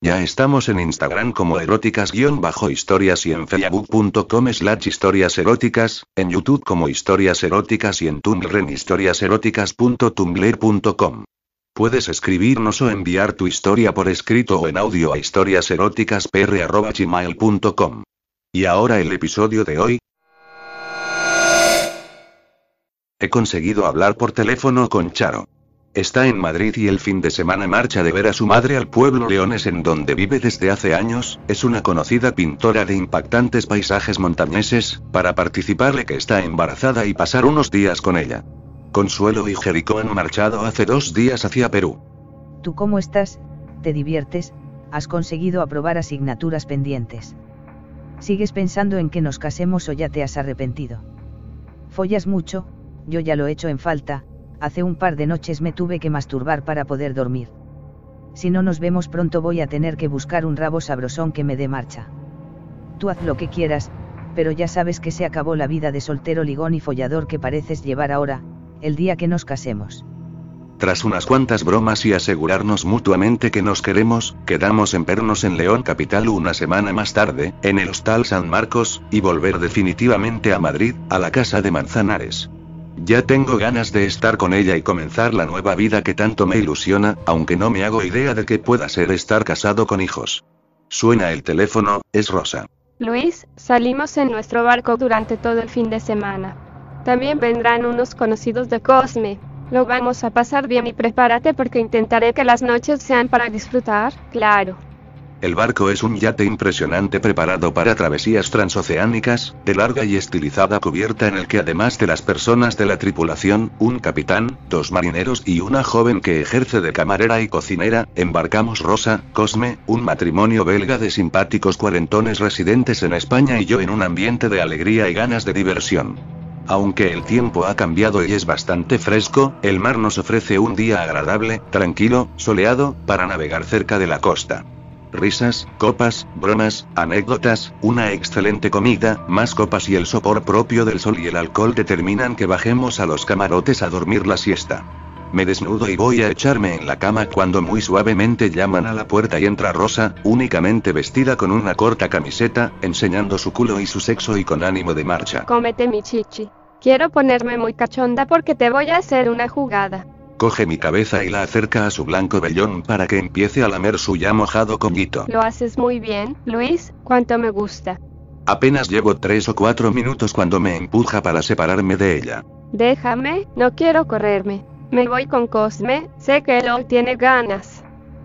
Ya estamos en Instagram como eróticas-historias y en facebook.com slash historias eróticas, en YouTube como historias eróticas y en Tumblr en historiaseróticas.tumblr.com. Puedes escribirnos o enviar tu historia por escrito o en audio a historiaseróticaspr.gmail.com. Y ahora el episodio de hoy. He conseguido hablar por teléfono con Charo. Está en Madrid y el fin de semana marcha de ver a su madre al pueblo Leones en donde vive desde hace años, es una conocida pintora de impactantes paisajes montañeses, para participarle que está embarazada y pasar unos días con ella. Consuelo y Jericó han marchado hace dos días hacia Perú. ¿Tú cómo estás? ¿Te diviertes? ¿Has conseguido aprobar asignaturas pendientes? ¿Sigues pensando en que nos casemos o ya te has arrepentido? ¿Follas mucho? Yo ya lo he hecho en falta, hace un par de noches me tuve que masturbar para poder dormir. Si no nos vemos pronto voy a tener que buscar un rabo sabrosón que me dé marcha. Tú haz lo que quieras, pero ya sabes que se acabó la vida de soltero ligón y follador que pareces llevar ahora, el día que nos casemos. Tras unas cuantas bromas y asegurarnos mutuamente que nos queremos, quedamos en vernos en León Capital una semana más tarde, en el Hostal San Marcos, y volver definitivamente a Madrid, a la casa de Manzanares. Ya tengo ganas de estar con ella y comenzar la nueva vida que tanto me ilusiona, aunque no me hago idea de que pueda ser estar casado con hijos. Suena el teléfono, es Rosa. Luis, salimos en nuestro barco durante todo el fin de semana. También vendrán unos conocidos de Cosme. Lo vamos a pasar bien y prepárate porque intentaré que las noches sean para disfrutar, claro. El barco es un yate impresionante preparado para travesías transoceánicas, de larga y estilizada cubierta en el que además de las personas de la tripulación, un capitán, dos marineros y una joven que ejerce de camarera y cocinera, embarcamos Rosa, Cosme, un matrimonio belga de simpáticos cuarentones residentes en España y yo en un ambiente de alegría y ganas de diversión. Aunque el tiempo ha cambiado y es bastante fresco, el mar nos ofrece un día agradable, tranquilo, soleado, para navegar cerca de la costa. Risas, copas, bromas, anécdotas, una excelente comida, más copas y el sopor propio del sol y el alcohol determinan que bajemos a los camarotes a dormir la siesta. Me desnudo y voy a echarme en la cama cuando muy suavemente llaman a la puerta y entra Rosa, únicamente vestida con una corta camiseta, enseñando su culo y su sexo y con ánimo de marcha. Cómete mi chichi. Quiero ponerme muy cachonda porque te voy a hacer una jugada. Coge mi cabeza y la acerca a su blanco vellón para que empiece a lamer su ya mojado coñito. Lo haces muy bien, Luis, cuánto me gusta. Apenas llevo tres o cuatro minutos cuando me empuja para separarme de ella. Déjame, no quiero correrme. Me voy con Cosme, sé que él tiene ganas.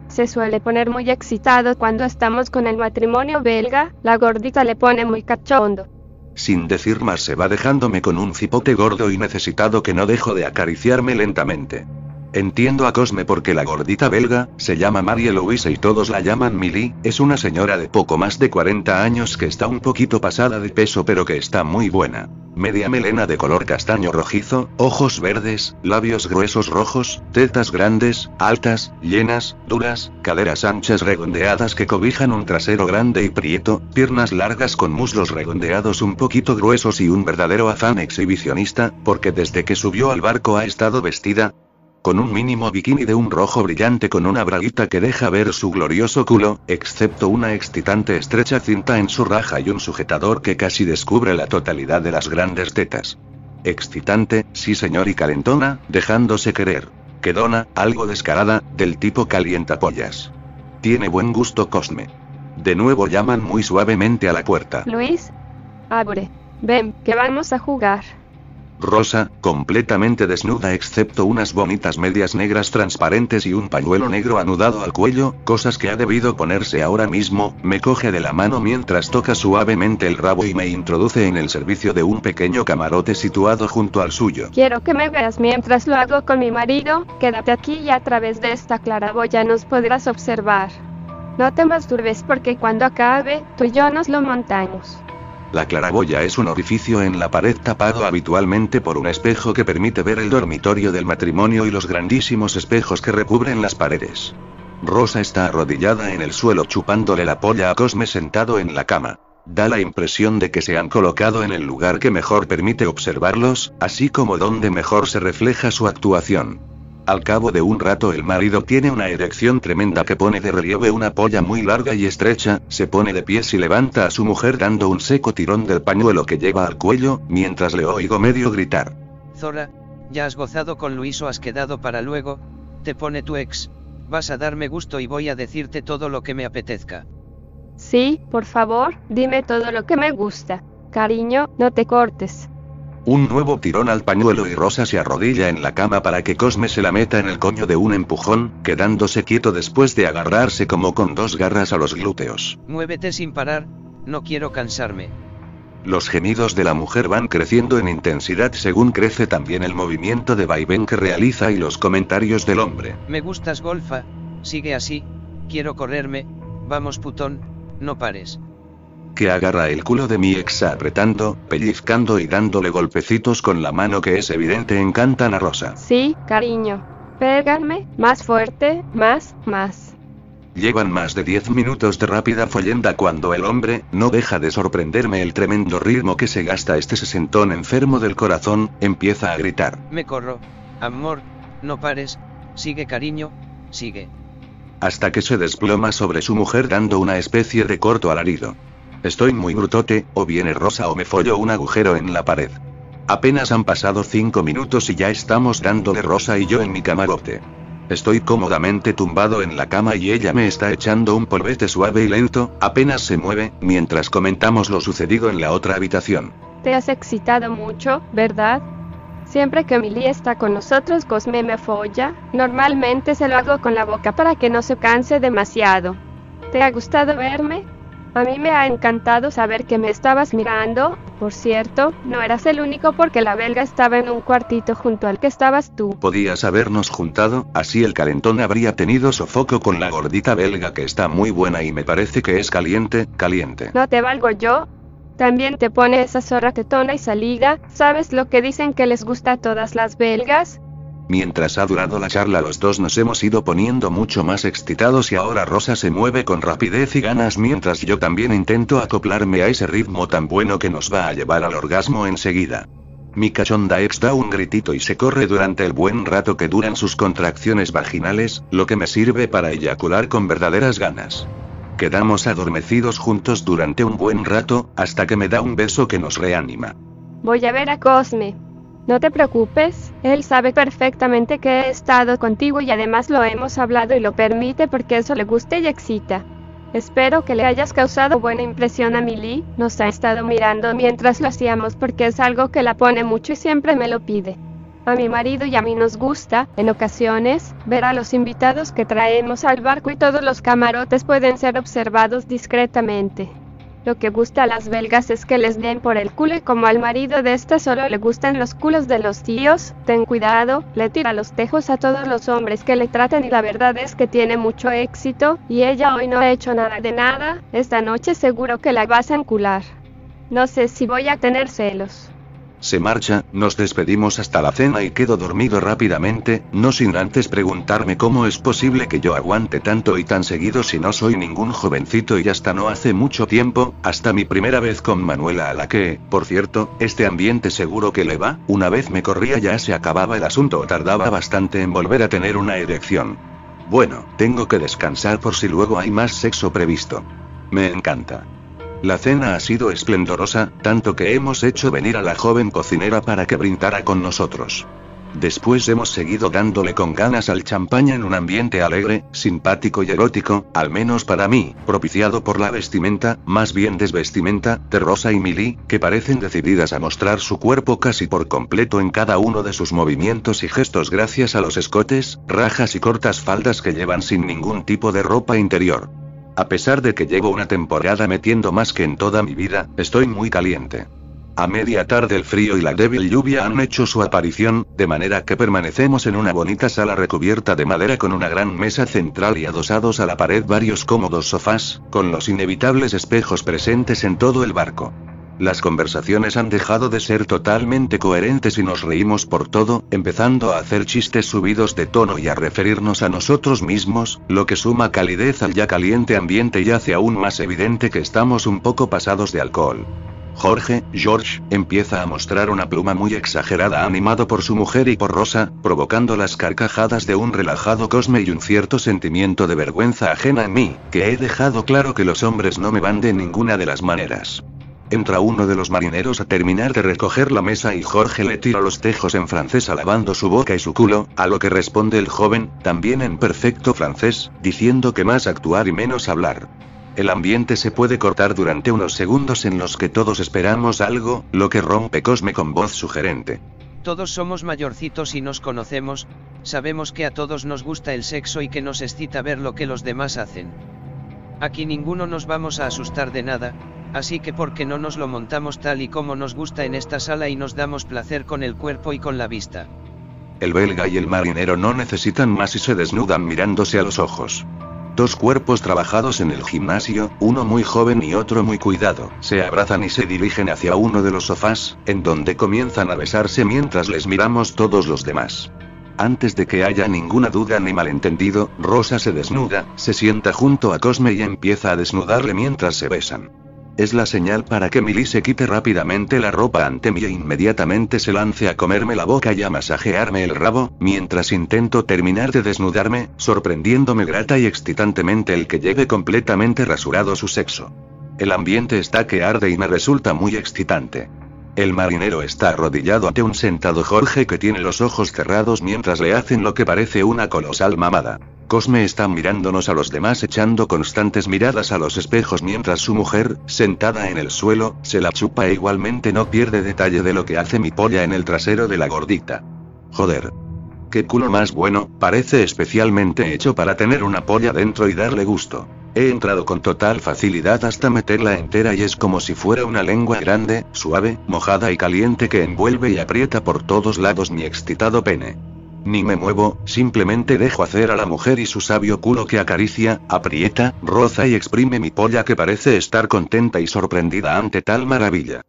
Se suele poner muy excitado cuando estamos con el matrimonio belga, la gordita le pone muy cachondo. Sin decir más se va dejándome con un cipote gordo y necesitado que no dejo de acariciarme lentamente. Entiendo a Cosme porque la gordita belga, se llama Marie Louise y todos la llaman Millie, es una señora de poco más de 40 años que está un poquito pasada de peso pero que está muy buena. Media melena de color castaño rojizo, ojos verdes, labios gruesos rojos, tetas grandes, altas, llenas, duras, caderas anchas redondeadas que cobijan un trasero grande y prieto, piernas largas con muslos redondeados un poquito gruesos y un verdadero afán exhibicionista, porque desde que subió al barco ha estado vestida, con un mínimo bikini de un rojo brillante con una braguita que deja ver su glorioso culo, excepto una excitante estrecha cinta en su raja y un sujetador que casi descubre la totalidad de las grandes tetas. Excitante, sí señor y calentona, dejándose querer. Quedona, algo descarada, del tipo calientapollas. Tiene buen gusto Cosme. De nuevo llaman muy suavemente a la puerta. Luis, abre. Ven, que vamos a jugar. Rosa, completamente desnuda excepto unas bonitas medias negras transparentes y un pañuelo negro anudado al cuello, cosas que ha debido ponerse ahora mismo, me coge de la mano mientras toca suavemente el rabo y me introduce en el servicio de un pequeño camarote situado junto al suyo. Quiero que me veas mientras lo hago con mi marido, quédate aquí y a través de esta claraboya nos podrás observar. No te masturbes porque cuando acabe, tú y yo nos lo montamos. La claraboya es un orificio en la pared tapado habitualmente por un espejo que permite ver el dormitorio del matrimonio y los grandísimos espejos que recubren las paredes. Rosa está arrodillada en el suelo chupándole la polla a Cosme sentado en la cama. Da la impresión de que se han colocado en el lugar que mejor permite observarlos, así como donde mejor se refleja su actuación. Al cabo de un rato el marido tiene una erección tremenda que pone de relieve una polla muy larga y estrecha, se pone de pies y levanta a su mujer dando un seco tirón del pañuelo que lleva al cuello, mientras le oigo medio gritar. Zora, ya has gozado con Luis o has quedado para luego, te pone tu ex, vas a darme gusto y voy a decirte todo lo que me apetezca. Sí, por favor, dime todo lo que me gusta. Cariño, no te cortes. Un nuevo tirón al pañuelo y Rosa se arrodilla en la cama para que Cosme se la meta en el coño de un empujón, quedándose quieto después de agarrarse como con dos garras a los glúteos. Muévete sin parar, no quiero cansarme. Los gemidos de la mujer van creciendo en intensidad según crece también el movimiento de vaivén que realiza y los comentarios del hombre. Me gustas golfa, sigue así, quiero correrme, vamos putón, no pares que agarra el culo de mi ex apretando, pellizcando y dándole golpecitos con la mano que es evidente encantan a Rosa. Sí, cariño. Pégame, más fuerte, más, más. Llevan más de 10 minutos de rápida follenda cuando el hombre, no deja de sorprenderme el tremendo ritmo que se gasta este sesentón enfermo del corazón, empieza a gritar. Me corro. Amor, no pares, sigue cariño, sigue. Hasta que se desploma sobre su mujer dando una especie de corto alarido. Estoy muy brutote, o viene rosa o me follo un agujero en la pared. Apenas han pasado cinco minutos y ya estamos dando de rosa y yo en mi camarote. Estoy cómodamente tumbado en la cama y ella me está echando un polvete suave y lento, apenas se mueve, mientras comentamos lo sucedido en la otra habitación. Te has excitado mucho, ¿verdad? Siempre que Millie está con nosotros, Cosme me folla. Normalmente se lo hago con la boca para que no se canse demasiado. ¿Te ha gustado verme? A mí me ha encantado saber que me estabas mirando. Por cierto, no eras el único porque la belga estaba en un cuartito junto al que estabas tú. Podías habernos juntado, así el calentón habría tenido sofoco con la gordita belga que está muy buena y me parece que es caliente, caliente. ¿No te valgo yo? También te pone esa zorra tetona y salida, ¿sabes lo que dicen que les gusta a todas las belgas? Mientras ha durado la charla los dos nos hemos ido poniendo mucho más excitados y ahora Rosa se mueve con rapidez y ganas mientras yo también intento acoplarme a ese ritmo tan bueno que nos va a llevar al orgasmo enseguida. Mi cachonda ex da un gritito y se corre durante el buen rato que duran sus contracciones vaginales, lo que me sirve para eyacular con verdaderas ganas. Quedamos adormecidos juntos durante un buen rato, hasta que me da un beso que nos reanima. Voy a ver a Cosme. No te preocupes, él sabe perfectamente que he estado contigo y además lo hemos hablado y lo permite porque eso le gusta y excita. Espero que le hayas causado buena impresión a Millie, nos ha estado mirando mientras lo hacíamos porque es algo que la pone mucho y siempre me lo pide. A mi marido y a mí nos gusta, en ocasiones, ver a los invitados que traemos al barco y todos los camarotes pueden ser observados discretamente. Lo que gusta a las belgas es que les den por el culo y como al marido de esta solo le gustan los culos de los tíos, ten cuidado, le tira los tejos a todos los hombres que le traten y la verdad es que tiene mucho éxito, y ella hoy no ha hecho nada de nada, esta noche seguro que la vas a encular. No sé si voy a tener celos. Se marcha, nos despedimos hasta la cena y quedo dormido rápidamente, no sin antes preguntarme cómo es posible que yo aguante tanto y tan seguido si no soy ningún jovencito y hasta no hace mucho tiempo, hasta mi primera vez con Manuela a la que, por cierto, este ambiente seguro que le va, una vez me corría ya se acababa el asunto o tardaba bastante en volver a tener una erección. Bueno, tengo que descansar por si luego hay más sexo previsto. Me encanta. La cena ha sido esplendorosa, tanto que hemos hecho venir a la joven cocinera para que brindara con nosotros. Después hemos seguido dándole con ganas al champaña en un ambiente alegre, simpático y erótico, al menos para mí, propiciado por la vestimenta, más bien desvestimenta, de Rosa y Milly, que parecen decididas a mostrar su cuerpo casi por completo en cada uno de sus movimientos y gestos gracias a los escotes, rajas y cortas faldas que llevan sin ningún tipo de ropa interior. A pesar de que llevo una temporada metiendo más que en toda mi vida, estoy muy caliente. A media tarde el frío y la débil lluvia han hecho su aparición, de manera que permanecemos en una bonita sala recubierta de madera con una gran mesa central y adosados a la pared varios cómodos sofás, con los inevitables espejos presentes en todo el barco. Las conversaciones han dejado de ser totalmente coherentes y nos reímos por todo, empezando a hacer chistes subidos de tono y a referirnos a nosotros mismos, lo que suma calidez al ya caliente ambiente y hace aún más evidente que estamos un poco pasados de alcohol. Jorge, George, empieza a mostrar una pluma muy exagerada animado por su mujer y por Rosa, provocando las carcajadas de un relajado Cosme y un cierto sentimiento de vergüenza ajena en mí, que he dejado claro que los hombres no me van de ninguna de las maneras. Entra uno de los marineros a terminar de recoger la mesa y Jorge le tira los tejos en francés alabando su boca y su culo, a lo que responde el joven, también en perfecto francés, diciendo que más actuar y menos hablar. El ambiente se puede cortar durante unos segundos en los que todos esperamos algo, lo que rompe Cosme con voz sugerente. Todos somos mayorcitos y nos conocemos, sabemos que a todos nos gusta el sexo y que nos excita ver lo que los demás hacen. Aquí ninguno nos vamos a asustar de nada, así que porque no nos lo montamos tal y como nos gusta en esta sala y nos damos placer con el cuerpo y con la vista. El belga y el marinero no necesitan más y se desnudan mirándose a los ojos. Dos cuerpos trabajados en el gimnasio, uno muy joven y otro muy cuidado, se abrazan y se dirigen hacia uno de los sofás, en donde comienzan a besarse mientras les miramos todos los demás. Antes de que haya ninguna duda ni malentendido, Rosa se desnuda, se sienta junto a Cosme y empieza a desnudarle mientras se besan. Es la señal para que Milly se quite rápidamente la ropa ante mí e inmediatamente se lance a comerme la boca y a masajearme el rabo, mientras intento terminar de desnudarme, sorprendiéndome grata y excitantemente el que lleve completamente rasurado su sexo. El ambiente está que arde y me resulta muy excitante. El marinero está arrodillado ante un sentado Jorge que tiene los ojos cerrados mientras le hacen lo que parece una colosal mamada. Cosme está mirándonos a los demás echando constantes miradas a los espejos mientras su mujer, sentada en el suelo, se la chupa e igualmente no pierde detalle de lo que hace mi polla en el trasero de la gordita. Joder. Qué culo más bueno, parece especialmente hecho para tener una polla dentro y darle gusto. He entrado con total facilidad hasta meterla entera y es como si fuera una lengua grande, suave, mojada y caliente que envuelve y aprieta por todos lados mi excitado pene. Ni me muevo, simplemente dejo hacer a la mujer y su sabio culo que acaricia, aprieta, roza y exprime mi polla que parece estar contenta y sorprendida ante tal maravilla.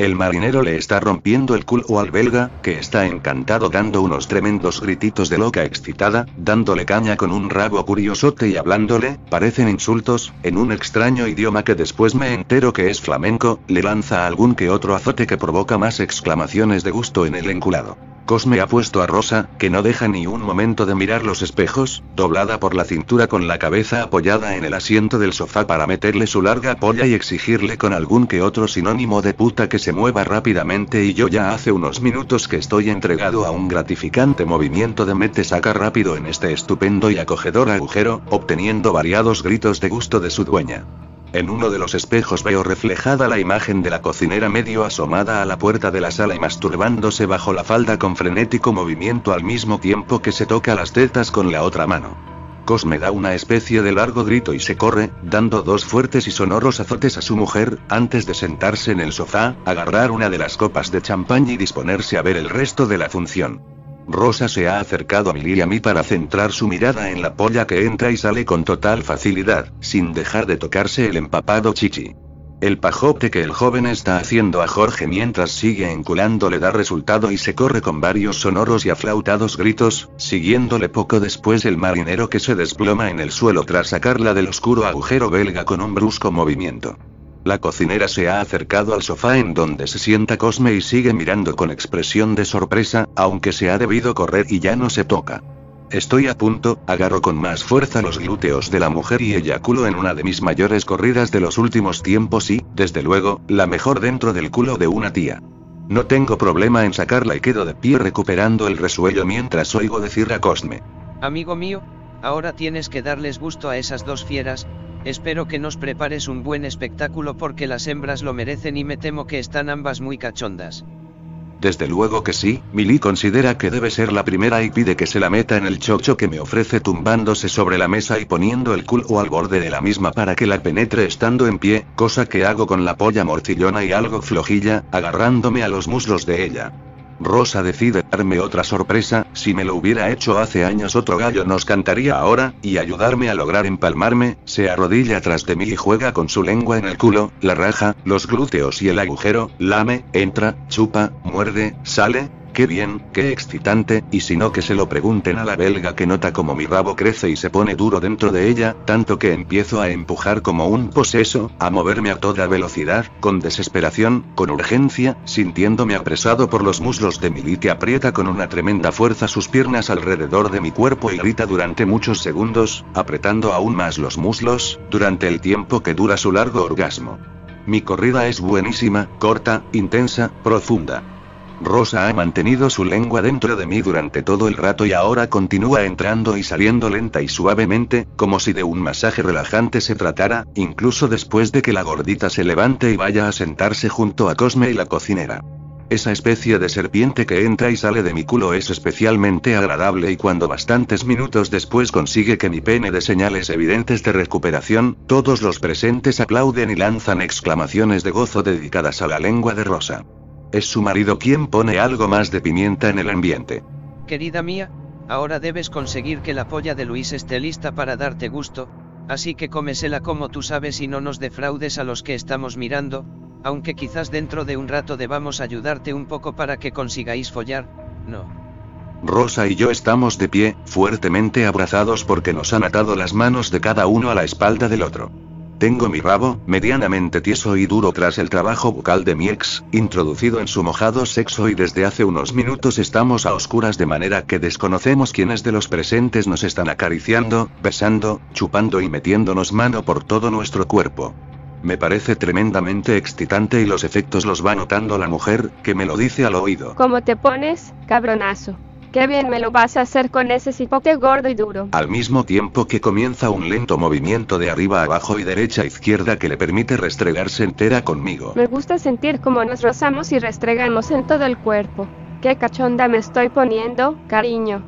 El marinero le está rompiendo el culo al belga, que está encantado dando unos tremendos grititos de loca excitada, dándole caña con un rabo curiosote y hablándole, parecen insultos, en un extraño idioma que después me entero que es flamenco, le lanza algún que otro azote que provoca más exclamaciones de gusto en el enculado. Cosme ha puesto a Rosa, que no deja ni un momento de mirar los espejos, doblada por la cintura con la cabeza apoyada en el asiento del sofá para meterle su larga polla y exigirle con algún que otro sinónimo de puta que se mueva rápidamente y yo ya hace unos minutos que estoy entregado a un gratificante movimiento de mete saca rápido en este estupendo y acogedor agujero, obteniendo variados gritos de gusto de su dueña. En uno de los espejos veo reflejada la imagen de la cocinera medio asomada a la puerta de la sala y masturbándose bajo la falda con frenético movimiento al mismo tiempo que se toca las tetas con la otra mano. Cosme da una especie de largo grito y se corre, dando dos fuertes y sonoros azotes a su mujer, antes de sentarse en el sofá, agarrar una de las copas de champán y disponerse a ver el resto de la función. Rosa se ha acercado a Milly y a mí para centrar su mirada en la polla que entra y sale con total facilidad, sin dejar de tocarse el empapado chichi. El pajote que el joven está haciendo a Jorge mientras sigue enculando le da resultado y se corre con varios sonoros y aflautados gritos, siguiéndole poco después el marinero que se desploma en el suelo tras sacarla del oscuro agujero belga con un brusco movimiento. La cocinera se ha acercado al sofá en donde se sienta Cosme y sigue mirando con expresión de sorpresa, aunque se ha debido correr y ya no se toca. Estoy a punto, agarro con más fuerza los glúteos de la mujer y eyaculo en una de mis mayores corridas de los últimos tiempos y, desde luego, la mejor dentro del culo de una tía. No tengo problema en sacarla y quedo de pie recuperando el resuello mientras oigo decir a Cosme. Amigo mío, ahora tienes que darles gusto a esas dos fieras, Espero que nos prepares un buen espectáculo porque las hembras lo merecen y me temo que están ambas muy cachondas. Desde luego que sí, Milly considera que debe ser la primera y pide que se la meta en el chocho que me ofrece tumbándose sobre la mesa y poniendo el culo al borde de la misma para que la penetre estando en pie, cosa que hago con la polla morcillona y algo flojilla, agarrándome a los muslos de ella. Rosa decide darme otra sorpresa, si me lo hubiera hecho hace años otro gallo nos cantaría ahora, y ayudarme a lograr empalmarme, se arrodilla tras de mí y juega con su lengua en el culo, la raja, los glúteos y el agujero, lame, entra, chupa, muerde, sale, Qué bien, qué excitante, y si no que se lo pregunten a la belga que nota como mi rabo crece y se pone duro dentro de ella, tanto que empiezo a empujar como un poseso, a moverme a toda velocidad, con desesperación, con urgencia, sintiéndome apresado por los muslos de Milly que aprieta con una tremenda fuerza sus piernas alrededor de mi cuerpo y grita durante muchos segundos, apretando aún más los muslos, durante el tiempo que dura su largo orgasmo. Mi corrida es buenísima, corta, intensa, profunda. Rosa ha mantenido su lengua dentro de mí durante todo el rato y ahora continúa entrando y saliendo lenta y suavemente, como si de un masaje relajante se tratara, incluso después de que la gordita se levante y vaya a sentarse junto a Cosme y la cocinera. Esa especie de serpiente que entra y sale de mi culo es especialmente agradable y cuando bastantes minutos después consigue que mi pene dé señales evidentes de recuperación, todos los presentes aplauden y lanzan exclamaciones de gozo dedicadas a la lengua de Rosa. Es su marido quien pone algo más de pimienta en el ambiente. Querida mía, ahora debes conseguir que la polla de Luis esté lista para darte gusto, así que cómesela como tú sabes y no nos defraudes a los que estamos mirando, aunque quizás dentro de un rato debamos ayudarte un poco para que consigáis follar, no. Rosa y yo estamos de pie, fuertemente abrazados porque nos han atado las manos de cada uno a la espalda del otro. Tengo mi rabo, medianamente tieso y duro tras el trabajo bucal de mi ex, introducido en su mojado sexo y desde hace unos minutos estamos a oscuras de manera que desconocemos quiénes de los presentes nos están acariciando, besando, chupando y metiéndonos mano por todo nuestro cuerpo. Me parece tremendamente excitante y los efectos los va notando la mujer, que me lo dice al oído. ¿Cómo te pones, cabronazo? Qué bien me lo vas a hacer con ese cipote gordo y duro. Al mismo tiempo que comienza un lento movimiento de arriba abajo y derecha a izquierda que le permite restregarse entera conmigo. Me gusta sentir cómo nos rozamos y restregamos en todo el cuerpo. Qué cachonda me estoy poniendo, cariño.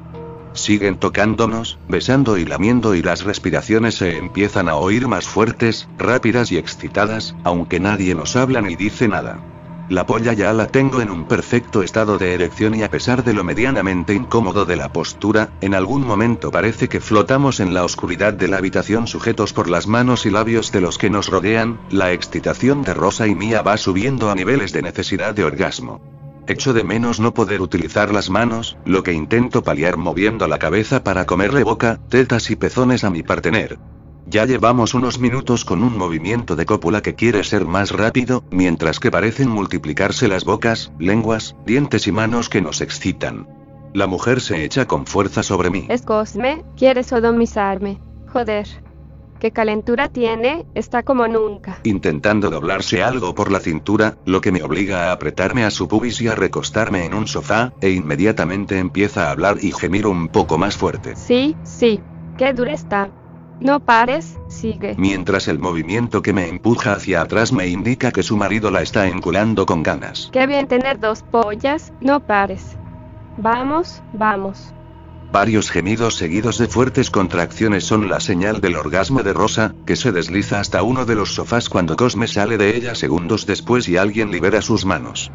Siguen tocándonos, besando y lamiendo y las respiraciones se empiezan a oír más fuertes, rápidas y excitadas, aunque nadie nos habla ni dice nada. La polla ya la tengo en un perfecto estado de erección y a pesar de lo medianamente incómodo de la postura, en algún momento parece que flotamos en la oscuridad de la habitación sujetos por las manos y labios de los que nos rodean, la excitación de Rosa y mía va subiendo a niveles de necesidad de orgasmo. Echo de menos no poder utilizar las manos, lo que intento paliar moviendo la cabeza para comerle boca, tetas y pezones a mi partener. Ya llevamos unos minutos con un movimiento de cópula que quiere ser más rápido, mientras que parecen multiplicarse las bocas, lenguas, dientes y manos que nos excitan. La mujer se echa con fuerza sobre mí. Es Cosme, quiere sodomizarme. Joder. Qué calentura tiene, está como nunca. Intentando doblarse algo por la cintura, lo que me obliga a apretarme a su pubis y a recostarme en un sofá, e inmediatamente empieza a hablar y gemir un poco más fuerte. Sí, sí. Qué dura está. No pares, sigue. Mientras el movimiento que me empuja hacia atrás me indica que su marido la está enculando con ganas. Qué bien tener dos pollas, no pares. Vamos, vamos. Varios gemidos seguidos de fuertes contracciones son la señal del orgasmo de Rosa, que se desliza hasta uno de los sofás cuando Cosme sale de ella segundos después y alguien libera sus manos.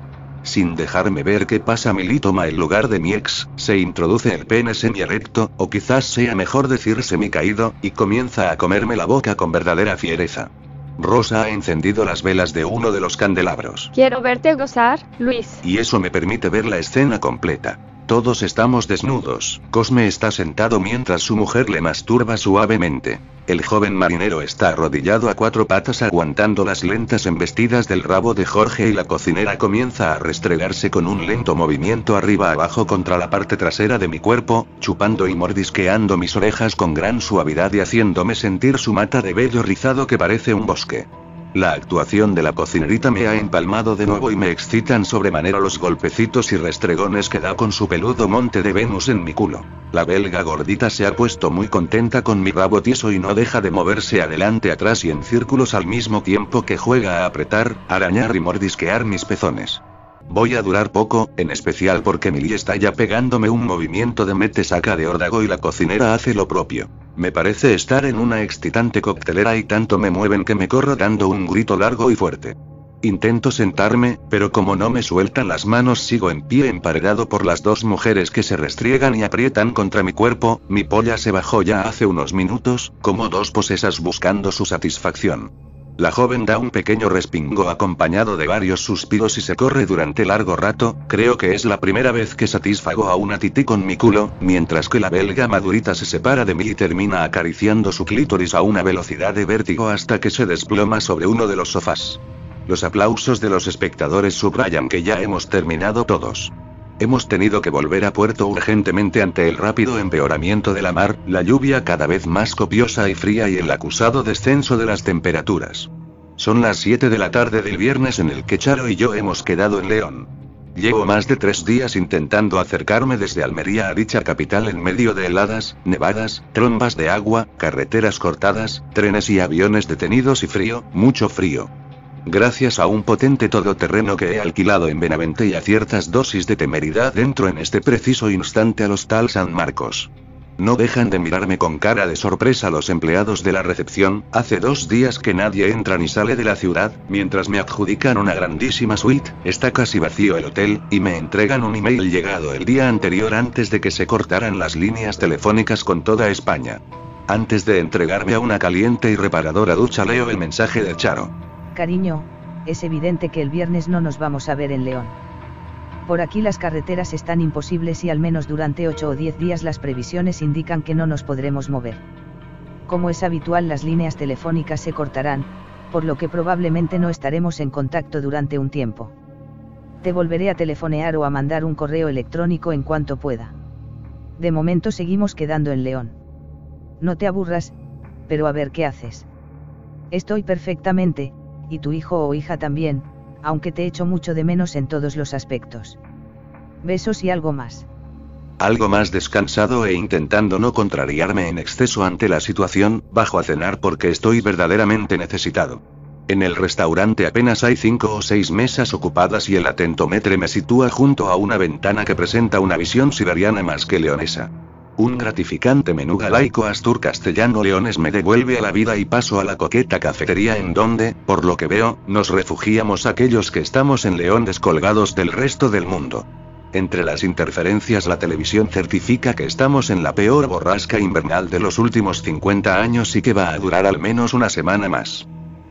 Sin dejarme ver qué pasa, Milly toma el lugar de mi ex, se introduce el pene semi-erecto, o quizás sea mejor decir semi-caído, y comienza a comerme la boca con verdadera fiereza. Rosa ha encendido las velas de uno de los candelabros. Quiero verte gozar, Luis. Y eso me permite ver la escena completa. Todos estamos desnudos. Cosme está sentado mientras su mujer le masturba suavemente. El joven marinero está arrodillado a cuatro patas aguantando las lentas embestidas del rabo de Jorge y la cocinera comienza a restregarse con un lento movimiento arriba abajo contra la parte trasera de mi cuerpo, chupando y mordisqueando mis orejas con gran suavidad y haciéndome sentir su mata de vello rizado que parece un bosque. La actuación de la cocinerita me ha empalmado de nuevo y me excitan sobremanera los golpecitos y restregones que da con su peludo monte de Venus en mi culo. La belga gordita se ha puesto muy contenta con mi rabo tieso y no deja de moverse adelante, atrás y en círculos al mismo tiempo que juega a apretar, arañar y mordisquear mis pezones. Voy a durar poco, en especial porque Milly está ya pegándome un movimiento de mete saca de órdago y la cocinera hace lo propio. Me parece estar en una excitante coctelera y tanto me mueven que me corro dando un grito largo y fuerte. Intento sentarme, pero como no me sueltan las manos sigo en pie emparedado por las dos mujeres que se restriegan y aprietan contra mi cuerpo, mi polla se bajó ya hace unos minutos, como dos posesas buscando su satisfacción. La joven da un pequeño respingo acompañado de varios suspiros y se corre durante largo rato, creo que es la primera vez que satisfago a una tití con mi culo, mientras que la belga madurita se separa de mí y termina acariciando su clítoris a una velocidad de vértigo hasta que se desploma sobre uno de los sofás. Los aplausos de los espectadores subrayan que ya hemos terminado todos. Hemos tenido que volver a puerto urgentemente ante el rápido empeoramiento de la mar, la lluvia cada vez más copiosa y fría y el acusado descenso de las temperaturas. Son las 7 de la tarde del viernes en el que Charo y yo hemos quedado en León. Llevo más de tres días intentando acercarme desde Almería a dicha capital en medio de heladas, nevadas, trombas de agua, carreteras cortadas, trenes y aviones detenidos y frío, mucho frío. Gracias a un potente todoterreno que he alquilado en Benavente y a ciertas dosis de temeridad dentro en este preciso instante al Hostal San Marcos. No dejan de mirarme con cara de sorpresa los empleados de la recepción, hace dos días que nadie entra ni sale de la ciudad, mientras me adjudican una grandísima suite, está casi vacío el hotel, y me entregan un email llegado el día anterior antes de que se cortaran las líneas telefónicas con toda España. Antes de entregarme a una caliente y reparadora ducha leo el mensaje de Charo. Cariño, es evidente que el viernes no nos vamos a ver en León. Por aquí las carreteras están imposibles y al menos durante 8 o 10 días las previsiones indican que no nos podremos mover. Como es habitual las líneas telefónicas se cortarán, por lo que probablemente no estaremos en contacto durante un tiempo. Te volveré a telefonear o a mandar un correo electrónico en cuanto pueda. De momento seguimos quedando en León. No te aburras, pero a ver qué haces. Estoy perfectamente, y tu hijo o hija también, aunque te echo mucho de menos en todos los aspectos. Besos y algo más. Algo más descansado e intentando no contrariarme en exceso ante la situación, bajo a cenar porque estoy verdaderamente necesitado. En el restaurante apenas hay cinco o seis mesas ocupadas y el atentometre me sitúa junto a una ventana que presenta una visión siberiana más que leonesa. Un gratificante menú galaico astur castellano leones me devuelve a la vida y paso a la coqueta cafetería en donde, por lo que veo, nos refugiamos aquellos que estamos en León descolgados del resto del mundo. Entre las interferencias la televisión certifica que estamos en la peor borrasca invernal de los últimos 50 años y que va a durar al menos una semana más.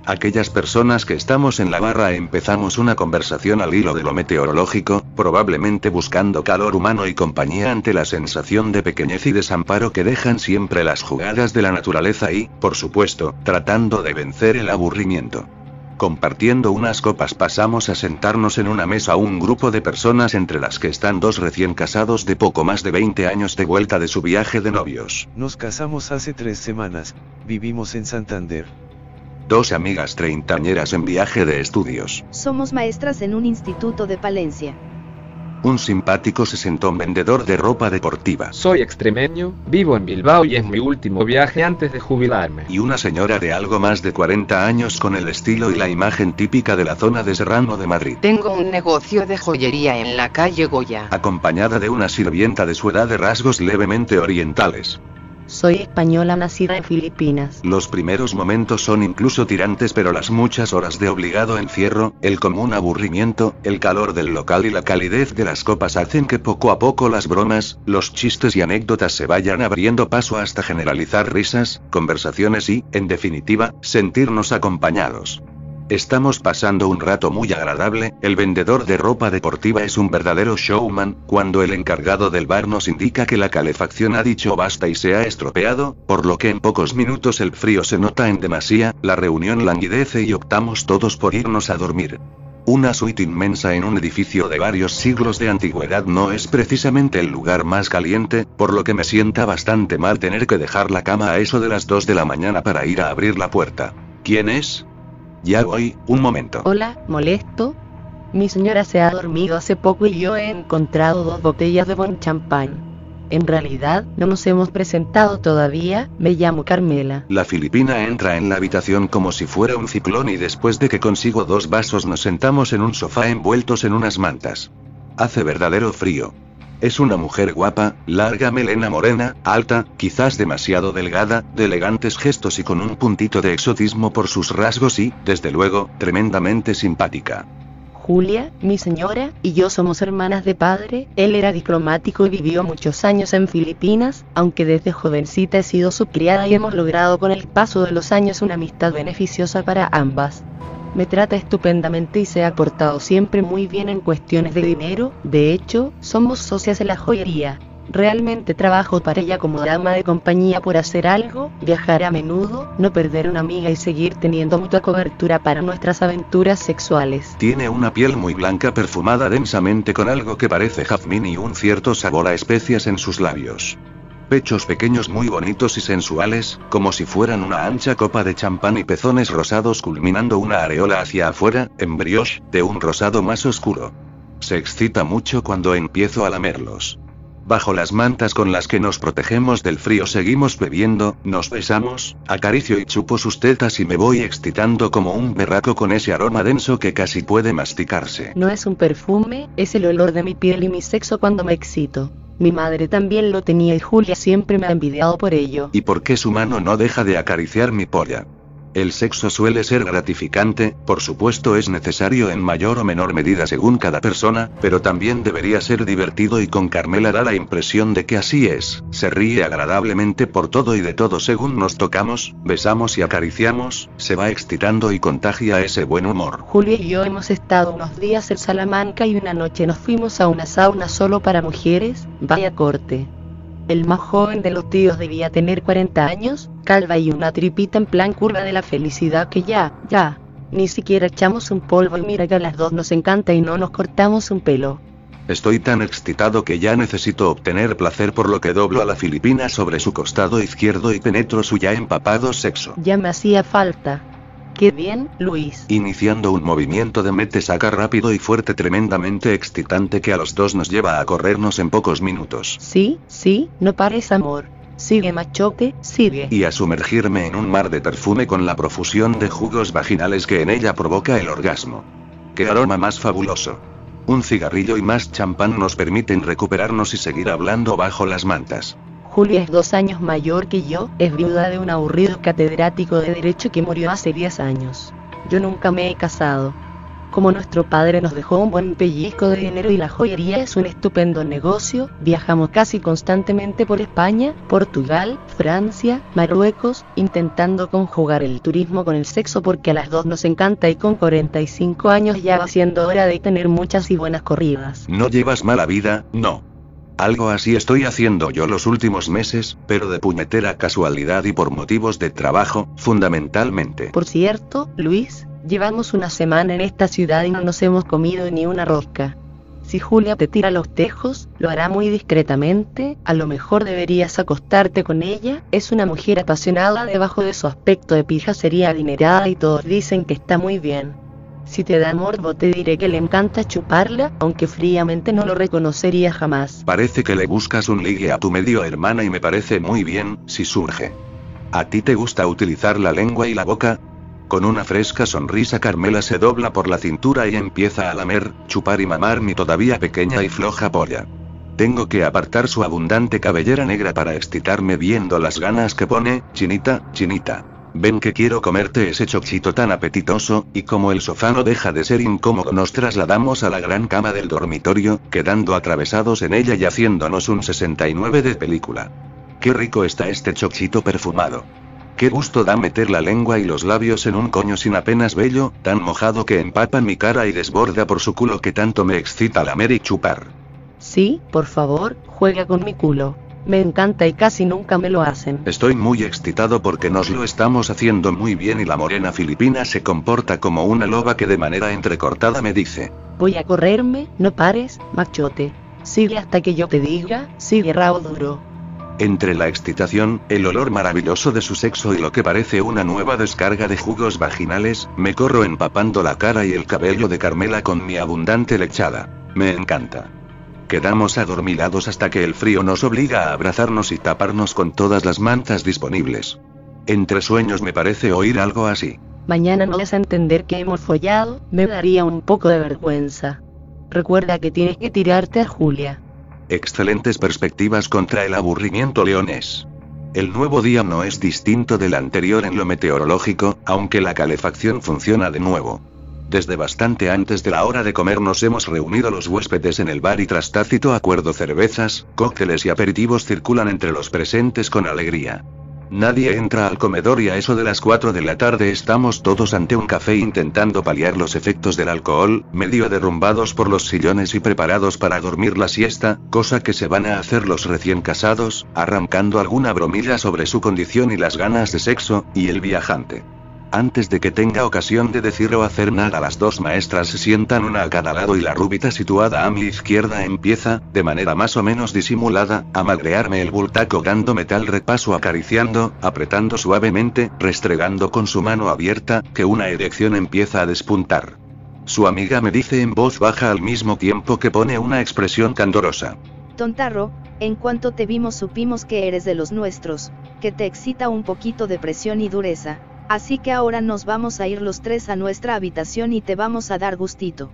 Aquellas personas que estamos en la barra empezamos una conversación al hilo de lo meteorológico, probablemente buscando calor humano y compañía ante la sensación de pequeñez y desamparo que dejan siempre las jugadas de la naturaleza y, por supuesto, tratando de vencer el aburrimiento. Compartiendo unas copas pasamos a sentarnos en una mesa un grupo de personas entre las que están dos recién casados de poco más de 20 años de vuelta de su viaje de novios. Nos casamos hace tres semanas, vivimos en Santander. Dos amigas treintañeras en viaje de estudios. Somos maestras en un instituto de Palencia. Un simpático sesentón vendedor de ropa deportiva. Soy extremeño, vivo en Bilbao y es mi último viaje antes de jubilarme. Y una señora de algo más de 40 años con el estilo y la imagen típica de la zona de Serrano de Madrid. Tengo un negocio de joyería en la calle Goya. Acompañada de una sirvienta de su edad de rasgos levemente orientales. Soy española nacida en Filipinas. Los primeros momentos son incluso tirantes, pero las muchas horas de obligado encierro, el común aburrimiento, el calor del local y la calidez de las copas hacen que poco a poco las bromas, los chistes y anécdotas se vayan abriendo paso hasta generalizar risas, conversaciones y, en definitiva, sentirnos acompañados. Estamos pasando un rato muy agradable, el vendedor de ropa deportiva es un verdadero showman, cuando el encargado del bar nos indica que la calefacción ha dicho basta y se ha estropeado, por lo que en pocos minutos el frío se nota en demasía, la reunión languidece y optamos todos por irnos a dormir. Una suite inmensa en un edificio de varios siglos de antigüedad no es precisamente el lugar más caliente, por lo que me sienta bastante mal tener que dejar la cama a eso de las 2 de la mañana para ir a abrir la puerta. ¿Quién es? Ya voy, un momento. Hola, molesto. Mi señora se ha dormido hace poco y yo he encontrado dos botellas de buen champán. En realidad, no nos hemos presentado todavía, me llamo Carmela. La filipina entra en la habitación como si fuera un ciclón y después de que consigo dos vasos nos sentamos en un sofá envueltos en unas mantas. Hace verdadero frío. Es una mujer guapa, larga melena morena, alta, quizás demasiado delgada, de elegantes gestos y con un puntito de exotismo por sus rasgos y, desde luego, tremendamente simpática. Julia, mi señora, y yo somos hermanas de padre, él era diplomático y vivió muchos años en Filipinas, aunque desde jovencita he sido su criada y hemos logrado con el paso de los años una amistad beneficiosa para ambas. Me trata estupendamente y se ha portado siempre muy bien en cuestiones de dinero, de hecho, somos socias en la joyería. Realmente trabajo para ella como dama de compañía por hacer algo, viajar a menudo, no perder una amiga y seguir teniendo mutua cobertura para nuestras aventuras sexuales. Tiene una piel muy blanca perfumada densamente con algo que parece jazmín y un cierto sabor a especias en sus labios. Pechos pequeños muy bonitos y sensuales, como si fueran una ancha copa de champán y pezones rosados culminando una areola hacia afuera, en brioche, de un rosado más oscuro. Se excita mucho cuando empiezo a lamerlos. Bajo las mantas con las que nos protegemos del frío seguimos bebiendo, nos besamos, acaricio y chupo sus tetas y me voy excitando como un berraco con ese aroma denso que casi puede masticarse. No es un perfume, es el olor de mi piel y mi sexo cuando me excito. Mi madre también lo tenía y Julia siempre me ha envidiado por ello. ¿Y por qué su mano no deja de acariciar mi polla? El sexo suele ser gratificante, por supuesto es necesario en mayor o menor medida según cada persona, pero también debería ser divertido y con Carmela da la impresión de que así es, se ríe agradablemente por todo y de todo según nos tocamos, besamos y acariciamos, se va excitando y contagia ese buen humor. Julia y yo hemos estado unos días en Salamanca y una noche nos fuimos a una sauna solo para mujeres, vaya corte. El más joven de los tíos debía tener 40 años, calva y una tripita en plan curva de la felicidad que ya, ya. Ni siquiera echamos un polvo y mira que a las dos nos encanta y no nos cortamos un pelo. Estoy tan excitado que ya necesito obtener placer por lo que doblo a la filipina sobre su costado izquierdo y penetro su ya empapado sexo. Ya me hacía falta. Qué bien, Luis. Iniciando un movimiento de mete saca rápido y fuerte tremendamente excitante que a los dos nos lleva a corrernos en pocos minutos. Sí, sí, no pares amor. Sigue machote, sigue. Y a sumergirme en un mar de perfume con la profusión de jugos vaginales que en ella provoca el orgasmo. ¡Qué aroma más fabuloso! Un cigarrillo y más champán nos permiten recuperarnos y seguir hablando bajo las mantas. Julia es dos años mayor que yo, es viuda de un aburrido catedrático de Derecho que murió hace 10 años. Yo nunca me he casado. Como nuestro padre nos dejó un buen pellizco de dinero y la joyería es un estupendo negocio, viajamos casi constantemente por España, Portugal, Francia, Marruecos, intentando conjugar el turismo con el sexo porque a las dos nos encanta y con 45 años ya va siendo hora de tener muchas y buenas corridas. No llevas mala vida, no. Algo así estoy haciendo yo los últimos meses, pero de puñetera casualidad y por motivos de trabajo, fundamentalmente. Por cierto, Luis, llevamos una semana en esta ciudad y no nos hemos comido ni una rosca. Si Julia te tira los tejos, lo hará muy discretamente, a lo mejor deberías acostarte con ella, es una mujer apasionada debajo de su aspecto de pija sería adinerada y todos dicen que está muy bien. Si te da morbo te diré que le encanta chuparla, aunque fríamente no lo reconocería jamás. Parece que le buscas un ligue a tu medio hermana y me parece muy bien, si surge. ¿A ti te gusta utilizar la lengua y la boca? Con una fresca sonrisa Carmela se dobla por la cintura y empieza a lamer, chupar y mamar mi todavía pequeña y floja polla. Tengo que apartar su abundante cabellera negra para excitarme viendo las ganas que pone, chinita, chinita. Ven que quiero comerte ese chochito tan apetitoso, y como el sofá no deja de ser incómodo nos trasladamos a la gran cama del dormitorio, quedando atravesados en ella y haciéndonos un 69 de película. Qué rico está este chochito perfumado. Qué gusto da meter la lengua y los labios en un coño sin apenas vello, tan mojado que empapa mi cara y desborda por su culo que tanto me excita lamer y chupar. Sí, por favor, juega con mi culo. Me encanta y casi nunca me lo hacen. Estoy muy excitado porque nos lo estamos haciendo muy bien y la morena filipina se comporta como una loba que de manera entrecortada me dice. Voy a correrme, no pares, machote. Sigue hasta que yo te diga, sigue rao duro. Entre la excitación, el olor maravilloso de su sexo y lo que parece una nueva descarga de jugos vaginales, me corro empapando la cara y el cabello de Carmela con mi abundante lechada. Me encanta. Quedamos adormilados hasta que el frío nos obliga a abrazarnos y taparnos con todas las mantas disponibles. Entre sueños me parece oír algo así. Mañana no vas a entender que hemos follado, me daría un poco de vergüenza. Recuerda que tienes que tirarte a Julia. Excelentes perspectivas contra el aburrimiento leonés. El nuevo día no es distinto del anterior en lo meteorológico, aunque la calefacción funciona de nuevo. Desde bastante antes de la hora de comer nos hemos reunido los huéspedes en el bar y tras tácito acuerdo cervezas, cócteles y aperitivos circulan entre los presentes con alegría. Nadie entra al comedor y a eso de las 4 de la tarde estamos todos ante un café intentando paliar los efectos del alcohol, medio derrumbados por los sillones y preparados para dormir la siesta, cosa que se van a hacer los recién casados, arrancando alguna bromilla sobre su condición y las ganas de sexo, y el viajante. Antes de que tenga ocasión de decir o hacer nada, las dos maestras se sientan una a cada lado y la rúbita situada a mi izquierda empieza, de manera más o menos disimulada, a magrearme el bultaco dándome tal repaso acariciando, apretando suavemente, restregando con su mano abierta, que una erección empieza a despuntar. Su amiga me dice en voz baja al mismo tiempo que pone una expresión candorosa. Tontarro, en cuanto te vimos supimos que eres de los nuestros, que te excita un poquito de presión y dureza, Así que ahora nos vamos a ir los tres a nuestra habitación y te vamos a dar gustito.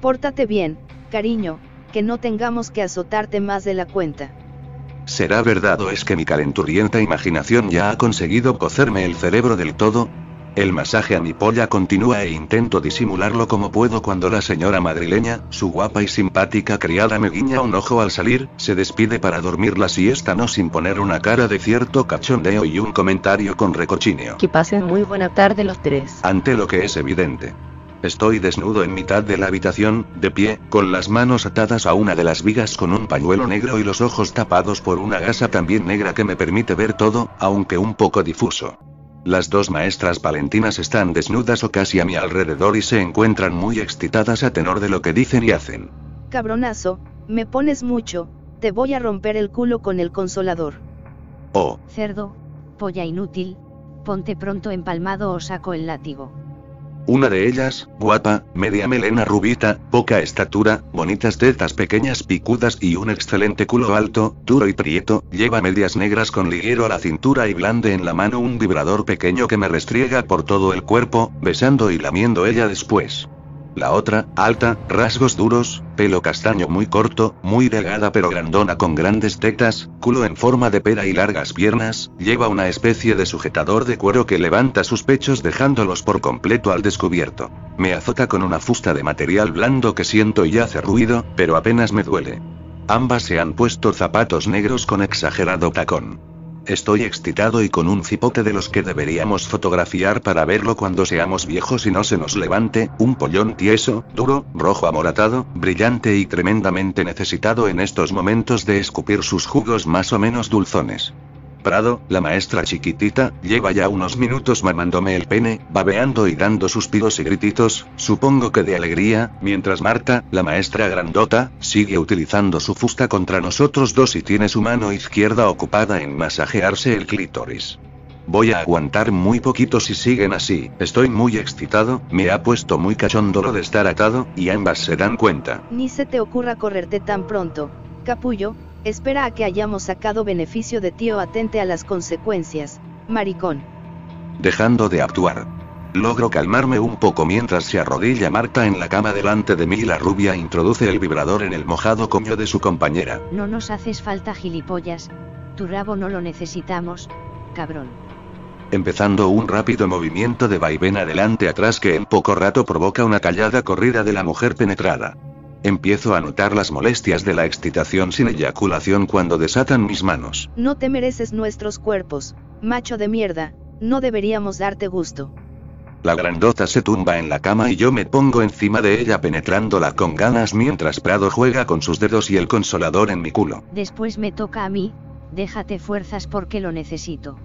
Pórtate bien, cariño, que no tengamos que azotarte más de la cuenta. ¿Será verdad o es que mi calenturienta imaginación ya ha conseguido cocerme el cerebro del todo? El masaje a mi polla continúa e intento disimularlo como puedo cuando la señora madrileña, su guapa y simpática criada me guiña un ojo al salir, se despide para dormir la siesta no sin poner una cara de cierto cachondeo y un comentario con recochinio. Que pasen muy buena tarde los tres. Ante lo que es evidente. Estoy desnudo en mitad de la habitación, de pie, con las manos atadas a una de las vigas con un pañuelo negro y los ojos tapados por una gasa también negra que me permite ver todo, aunque un poco difuso. Las dos maestras palentinas están desnudas o casi a mi alrededor y se encuentran muy excitadas a tenor de lo que dicen y hacen. Cabronazo, me pones mucho, te voy a romper el culo con el consolador. Oh. Cerdo, polla inútil, ponte pronto empalmado o saco el látigo. Una de ellas, guapa, media melena rubita, poca estatura, bonitas tetas pequeñas picudas y un excelente culo alto, duro y prieto, lleva medias negras con liguero a la cintura y blande en la mano un vibrador pequeño que me restriega por todo el cuerpo, besando y lamiendo ella después. La otra, alta, rasgos duros, pelo castaño muy corto, muy delgada pero grandona con grandes tetas, culo en forma de pera y largas piernas, lleva una especie de sujetador de cuero que levanta sus pechos dejándolos por completo al descubierto. Me azota con una fusta de material blando que siento y hace ruido, pero apenas me duele. Ambas se han puesto zapatos negros con exagerado tacón. Estoy excitado y con un cipote de los que deberíamos fotografiar para verlo cuando seamos viejos y no se nos levante, un pollón tieso, duro, rojo amoratado, brillante y tremendamente necesitado en estos momentos de escupir sus jugos más o menos dulzones. Prado, la maestra chiquitita, lleva ya unos minutos mamándome el pene, babeando y dando suspiros y grititos, supongo que de alegría, mientras Marta, la maestra grandota, sigue utilizando su fusta contra nosotros dos y tiene su mano izquierda ocupada en masajearse el clítoris. Voy a aguantar muy poquito si siguen así, estoy muy excitado, me ha puesto muy cachondo lo de estar atado, y ambas se dan cuenta. Ni se te ocurra correrte tan pronto, capullo, Espera a que hayamos sacado beneficio de ti o atente a las consecuencias, maricón. Dejando de actuar. Logro calmarme un poco mientras se arrodilla Marta en la cama delante de mí y la rubia introduce el vibrador en el mojado coño de su compañera. No nos haces falta gilipollas, tu rabo no lo necesitamos, cabrón. Empezando un rápido movimiento de vaivén adelante atrás que en poco rato provoca una callada corrida de la mujer penetrada. Empiezo a notar las molestias de la excitación sin eyaculación cuando desatan mis manos. No te mereces nuestros cuerpos, macho de mierda, no deberíamos darte gusto. La grandota se tumba en la cama y yo me pongo encima de ella penetrándola con ganas mientras Prado juega con sus dedos y el consolador en mi culo. Después me toca a mí, déjate fuerzas porque lo necesito.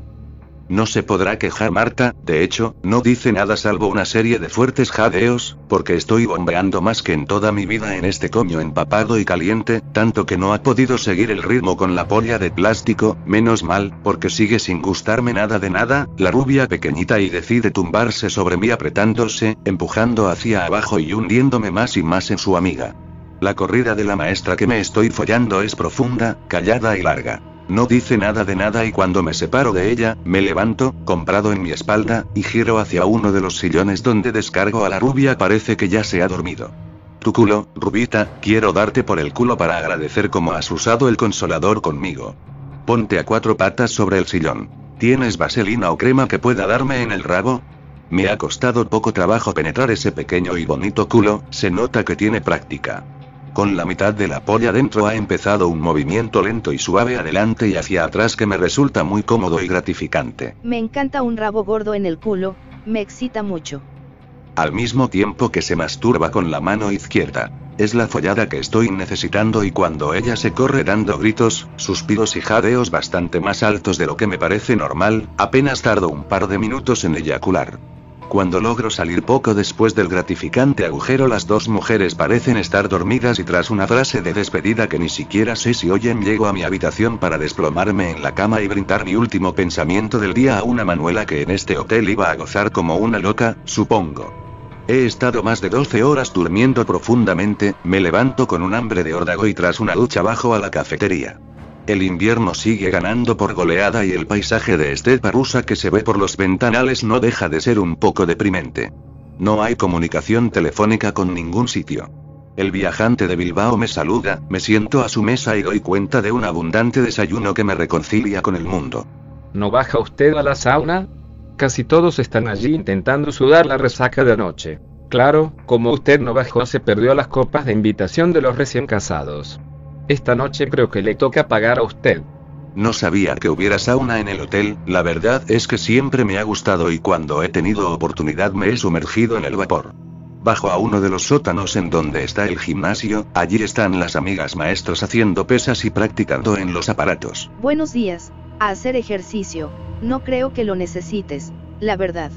No se podrá quejar Marta, de hecho, no dice nada salvo una serie de fuertes jadeos, porque estoy bombeando más que en toda mi vida en este coño empapado y caliente, tanto que no ha podido seguir el ritmo con la polla de plástico, menos mal, porque sigue sin gustarme nada de nada, la rubia pequeñita y decide tumbarse sobre mí apretándose, empujando hacia abajo y hundiéndome más y más en su amiga. La corrida de la maestra que me estoy follando es profunda, callada y larga. No dice nada de nada y cuando me separo de ella, me levanto, comprado en mi espalda, y giro hacia uno de los sillones donde descargo a la rubia parece que ya se ha dormido. tu culo, Rubita, quiero darte por el culo para agradecer cómo has usado el consolador conmigo. Ponte a cuatro patas sobre el sillón. ¿Tienes vaselina o crema que pueda darme en el rabo? Me ha costado poco trabajo penetrar ese pequeño y bonito culo, se nota que tiene práctica. Con la mitad de la polla dentro ha empezado un movimiento lento y suave adelante y hacia atrás que me resulta muy cómodo y gratificante. Me encanta un rabo gordo en el culo, me excita mucho. Al mismo tiempo que se masturba con la mano izquierda. Es la follada que estoy necesitando y cuando ella se corre dando gritos, suspiros y jadeos bastante más altos de lo que me parece normal, apenas tardo un par de minutos en eyacular. Cuando logro salir poco después del gratificante agujero las dos mujeres parecen estar dormidas y tras una frase de despedida que ni siquiera sé si oyen llego a mi habitación para desplomarme en la cama y brindar mi último pensamiento del día a una Manuela que en este hotel iba a gozar como una loca, supongo. He estado más de 12 horas durmiendo profundamente, me levanto con un hambre de órdago y tras una ducha bajo a la cafetería. El invierno sigue ganando por goleada y el paisaje de estepa rusa que se ve por los ventanales no deja de ser un poco deprimente. No hay comunicación telefónica con ningún sitio. El viajante de Bilbao me saluda, me siento a su mesa y doy cuenta de un abundante desayuno que me reconcilia con el mundo. ¿No baja usted a la sauna? Casi todos están allí intentando sudar la resaca de anoche. Claro, como usted no bajó se perdió las copas de invitación de los recién casados. Esta noche creo que le toca pagar a usted. No sabía que hubiera sauna en el hotel, la verdad es que siempre me ha gustado y cuando he tenido oportunidad me he sumergido en el vapor. Bajo a uno de los sótanos en donde está el gimnasio, allí están las amigas maestros haciendo pesas y practicando en los aparatos. Buenos días, a hacer ejercicio, no creo que lo necesites, la verdad.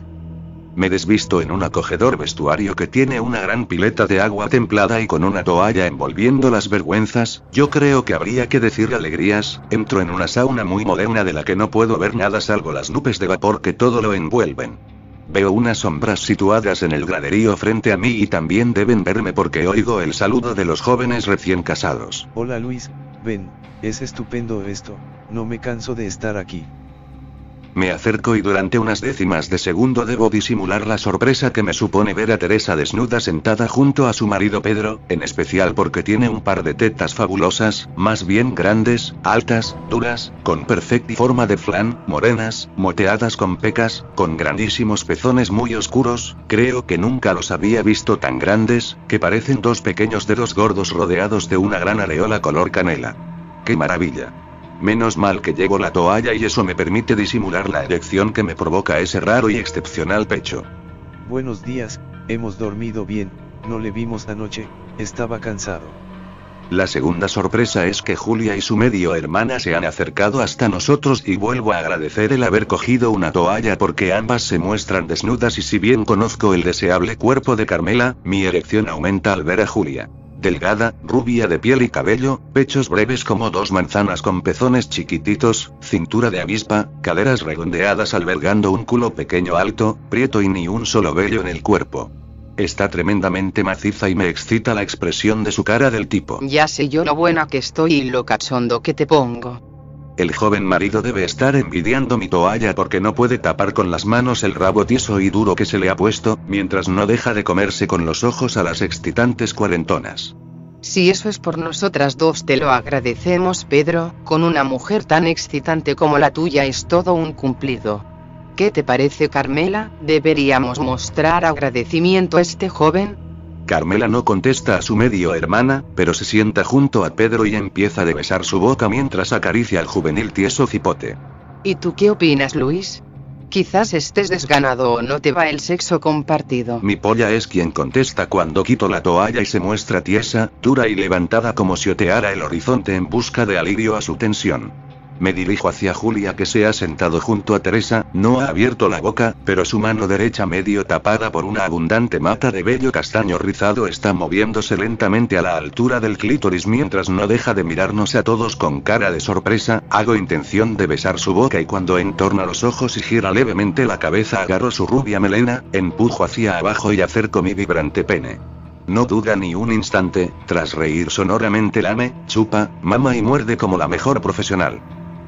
Me desvisto en un acogedor vestuario que tiene una gran pileta de agua templada y con una toalla envolviendo las vergüenzas, yo creo que habría que decir alegrías, entro en una sauna muy moderna de la que no puedo ver nada salvo las nubes de vapor que todo lo envuelven. Veo unas sombras situadas en el graderío frente a mí y también deben verme porque oigo el saludo de los jóvenes recién casados. Hola Luis, ven, es estupendo esto, no me canso de estar aquí. Me acerco y durante unas décimas de segundo debo disimular la sorpresa que me supone ver a Teresa desnuda sentada junto a su marido Pedro, en especial porque tiene un par de tetas fabulosas, más bien grandes, altas, duras, con perfecta forma de flan, morenas, moteadas con pecas, con grandísimos pezones muy oscuros, creo que nunca los había visto tan grandes, que parecen dos pequeños dedos gordos rodeados de una gran areola color canela. ¡Qué maravilla! Menos mal que llevo la toalla y eso me permite disimular la erección que me provoca ese raro y excepcional pecho. Buenos días, hemos dormido bien, no le vimos anoche, estaba cansado. La segunda sorpresa es que Julia y su medio hermana se han acercado hasta nosotros y vuelvo a agradecer el haber cogido una toalla porque ambas se muestran desnudas y si bien conozco el deseable cuerpo de Carmela, mi erección aumenta al ver a Julia. Delgada, rubia de piel y cabello, pechos breves como dos manzanas con pezones chiquititos, cintura de avispa, caderas redondeadas albergando un culo pequeño alto, prieto y ni un solo vello en el cuerpo. Está tremendamente maciza y me excita la expresión de su cara del tipo. Ya sé yo lo buena que estoy y lo cachondo que te pongo. El joven marido debe estar envidiando mi toalla porque no puede tapar con las manos el rabo tieso y duro que se le ha puesto, mientras no deja de comerse con los ojos a las excitantes cuarentonas. Si eso es por nosotras dos te lo agradecemos Pedro, con una mujer tan excitante como la tuya es todo un cumplido. ¿Qué te parece Carmela? ¿Deberíamos mostrar agradecimiento a este joven? Carmela no contesta a su medio hermana, pero se sienta junto a Pedro y empieza a besar su boca mientras acaricia al juvenil tieso cipote. ¿Y tú qué opinas, Luis? Quizás estés desganado o no te va el sexo compartido. Mi polla es quien contesta cuando quito la toalla y se muestra tiesa, dura y levantada como si oteara el horizonte en busca de alivio a su tensión. Me dirijo hacia Julia que se ha sentado junto a Teresa, no ha abierto la boca, pero su mano derecha medio tapada por una abundante mata de vello castaño rizado está moviéndose lentamente a la altura del clítoris mientras no deja de mirarnos a todos con cara de sorpresa, hago intención de besar su boca y cuando entorna los ojos y gira levemente la cabeza agarro su rubia melena, empujo hacia abajo y acerco mi vibrante pene. No duda ni un instante, tras reír sonoramente lame, chupa, mama y muerde como la mejor profesional.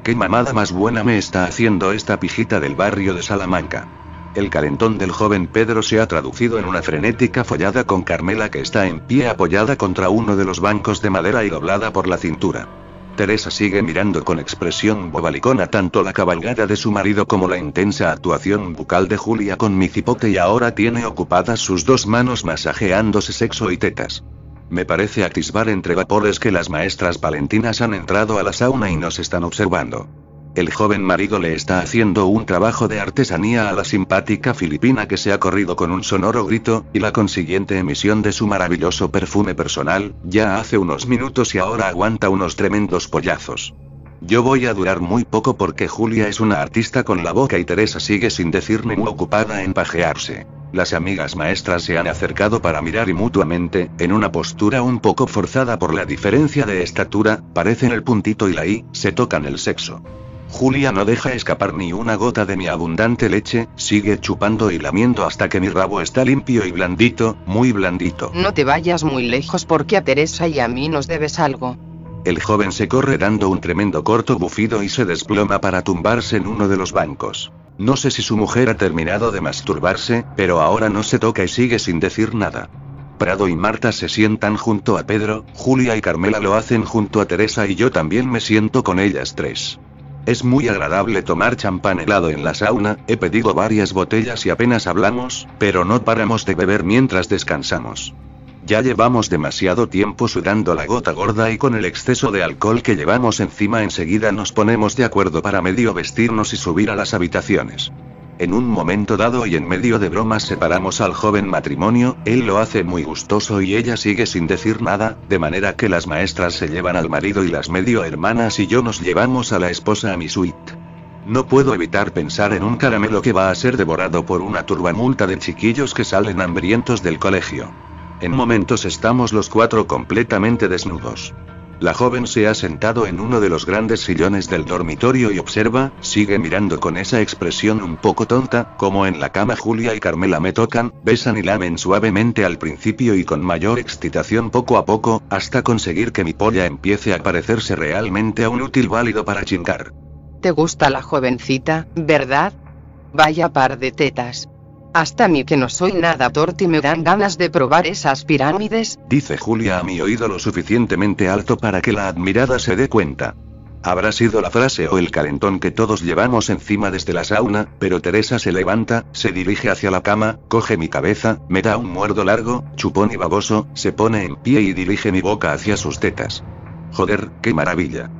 ¿Qué mamada más buena me está haciendo esta pijita del barrio de Salamanca? El calentón del joven Pedro se ha traducido en una frenética follada con Carmela que está en pie apoyada contra uno de los bancos de madera y doblada por la cintura. Teresa sigue mirando con expresión bobalicona tanto la cabalgada de su marido como la intensa actuación bucal de Julia con mi cipote y ahora tiene ocupadas sus dos manos masajeándose sexo y tetas. Me parece atisbar entre vapores que las maestras palentinas han entrado a la sauna y nos están observando. El joven marido le está haciendo un trabajo de artesanía a la simpática filipina que se ha corrido con un sonoro grito, y la consiguiente emisión de su maravilloso perfume personal, ya hace unos minutos y ahora aguanta unos tremendos pollazos. Yo voy a durar muy poco porque Julia es una artista con la boca y Teresa sigue sin decir ni muy ocupada en pajearse. Las amigas maestras se han acercado para mirar y mutuamente, en una postura un poco forzada por la diferencia de estatura, parecen el puntito y la i, se tocan el sexo. Julia no deja escapar ni una gota de mi abundante leche, sigue chupando y lamiendo hasta que mi rabo está limpio y blandito, muy blandito. No te vayas muy lejos porque a Teresa y a mí nos debes algo. El joven se corre dando un tremendo corto bufido y se desploma para tumbarse en uno de los bancos. No sé si su mujer ha terminado de masturbarse, pero ahora no se toca y sigue sin decir nada. Prado y Marta se sientan junto a Pedro, Julia y Carmela lo hacen junto a Teresa y yo también me siento con ellas tres. Es muy agradable tomar champán helado en la sauna, he pedido varias botellas y apenas hablamos, pero no paramos de beber mientras descansamos. Ya llevamos demasiado tiempo sudando la gota gorda y con el exceso de alcohol que llevamos encima enseguida nos ponemos de acuerdo para medio vestirnos y subir a las habitaciones. En un momento dado y en medio de bromas separamos al joven matrimonio, él lo hace muy gustoso y ella sigue sin decir nada, de manera que las maestras se llevan al marido y las medio hermanas y yo nos llevamos a la esposa a mi suite. No puedo evitar pensar en un caramelo que va a ser devorado por una turbamulta de chiquillos que salen hambrientos del colegio. En momentos estamos los cuatro completamente desnudos. La joven se ha sentado en uno de los grandes sillones del dormitorio y observa, sigue mirando con esa expresión un poco tonta, como en la cama Julia y Carmela me tocan, besan y lamen suavemente al principio y con mayor excitación poco a poco, hasta conseguir que mi polla empiece a parecerse realmente a un útil válido para chingar. ¿Te gusta la jovencita, verdad? Vaya par de tetas. Hasta mí que no soy nada torti me dan ganas de probar esas pirámides, dice Julia a mi oído lo suficientemente alto para que la admirada se dé cuenta. Habrá sido la frase o el calentón que todos llevamos encima desde la sauna, pero Teresa se levanta, se dirige hacia la cama, coge mi cabeza, me da un muerdo largo, chupón y baboso, se pone en pie y dirige mi boca hacia sus tetas. Joder, qué maravilla.